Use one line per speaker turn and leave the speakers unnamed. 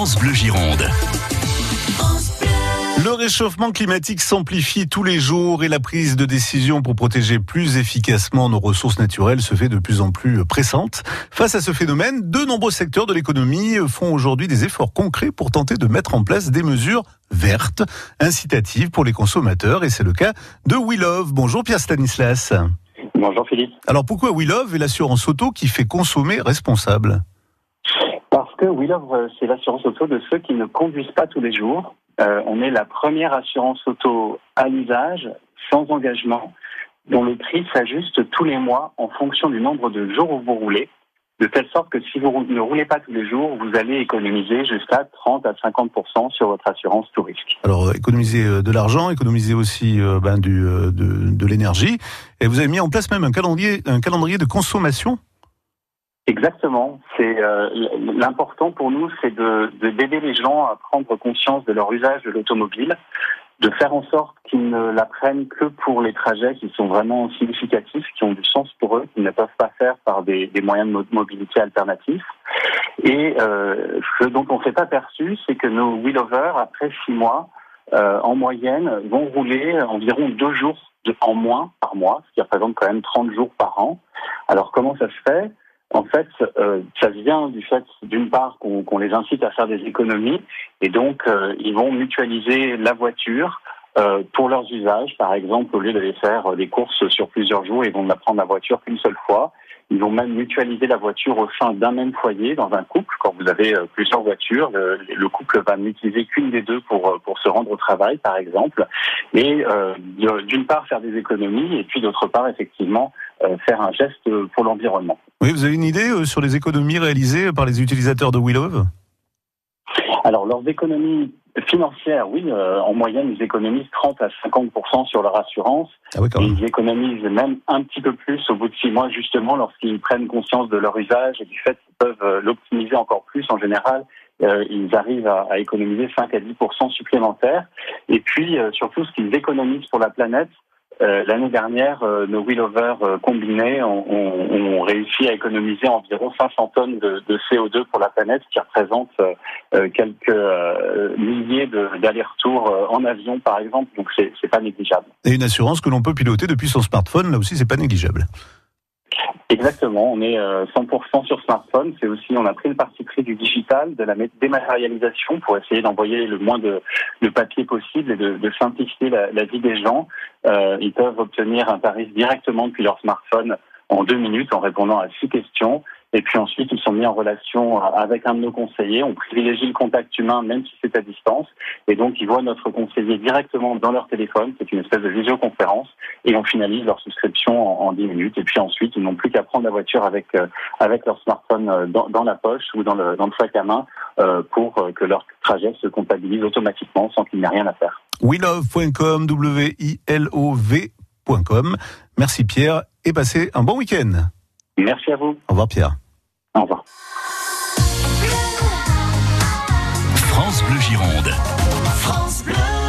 France Bleu Gironde.
Le réchauffement climatique s'amplifie tous les jours et la prise de décision pour protéger plus efficacement nos ressources naturelles se fait de plus en plus pressante. Face à ce phénomène, de nombreux secteurs de l'économie font aujourd'hui des efforts concrets pour tenter de mettre en place des mesures vertes, incitatives pour les consommateurs et c'est le cas de We Love. Bonjour Pierre Stanislas.
Bonjour Philippe.
Alors pourquoi We Love est l'assurance auto qui fait consommer responsable?
Que We Love, c'est l'assurance auto de ceux qui ne conduisent pas tous les jours euh, on est la première assurance auto à l'usage, sans engagement, dont le prix s'ajuste tous les mois en fonction du nombre de jours où vous roulez, de telle sorte que si vous ne roulez pas tous les jours, vous allez économiser jusqu'à 30 à 50 sur votre assurance tout risque.
Alors euh, économiser euh, de l'argent, économiser aussi ben, de, de l'énergie, et vous avez mis en place même un calendrier, un calendrier de consommation
Exactement. C'est euh, l'important pour nous, c'est de d'aider les gens à prendre conscience de leur usage de l'automobile, de faire en sorte qu'ils ne la prennent que pour les trajets qui sont vraiment significatifs, qui ont du sens pour eux, qu'ils ne peuvent pas faire par des, des moyens de mobilité alternatifs. Et euh, ce dont on s'est pas perçu, c'est que nos wheelovers, après six mois, euh, en moyenne, vont rouler environ deux jours en moins par mois, ce qui représente quand même 30 jours par an. Alors comment ça se fait? En fait, euh, ça vient du fait, d'une part, qu'on les incite à faire des économies, et donc euh, ils vont mutualiser la voiture euh, pour leurs usages. Par exemple, au lieu d'aller faire des courses sur plusieurs jours, ils vont ne prendre la voiture qu'une seule fois. Ils vont même mutualiser la voiture au sein d'un même foyer, dans un couple. Quand vous avez plusieurs voitures, le, couple va n'utiliser qu'une des deux pour pour se rendre au travail, par exemple. Et d'une part faire des économies, et puis d'autre part, effectivement, faire un geste pour l'environnement.
Oui, vous avez une idée euh, sur les économies réalisées par les utilisateurs de WeLove
Alors, leurs économies financières, oui, euh, en moyenne, ils économisent 30 à 50 sur leur assurance. Ah oui, quand même. Ils économisent même un petit peu plus au bout de six mois, justement, lorsqu'ils prennent conscience de leur usage et du fait qu'ils peuvent euh, l'optimiser encore plus en général. ils arrivent à, économiser 5 à 10% supplémentaires. Et puis, surtout, ce qu'ils économisent pour la planète, euh, l'année dernière, euh, nos wheelovers euh, combinés ont, réussi à économiser environ 500 tonnes de, CO2 pour la planète, ce qui représente quelques milliers d'allers-retours en avion, par exemple. Donc, c'est pas négligeable.
Et une assurance que l'on peut piloter depuis son smartphone, là aussi, c'est pas négligeable.
Exactement, on est 100% sur smartphone. C'est aussi, on a pris le parti pris du digital, de la dématérialisation pour essayer d'envoyer le moins de, papier possible et de, simplifier la, la, vie des gens. Euh, ils peuvent obtenir un tarif directement depuis leur smartphone en deux minutes en répondant à six questions. Et puis ensuite, ils sont mis en relation avec un de nos conseillers. On privilégie le contact humain, même si c'est à distance. Et donc, ils voient notre conseiller directement dans leur téléphone. C'est une espèce de visioconférence. Et on finalise leur souscription en, dix minutes. Et puis ensuite, ils n'ont plus qu'à prendre la voiture avec, euh, avec leur smartphone euh, dans, dans, la poche ou dans le, dans le sac à main euh, pour que leur trajet se comptabilise automatiquement sans qu'il n'y ait rien à faire.
W-I-L-O-V.com. Merci Pierre et passez un bon week-end.
Merci à vous.
Au revoir Pierre.
Au revoir.
France Bleu Gironde. France Bleu.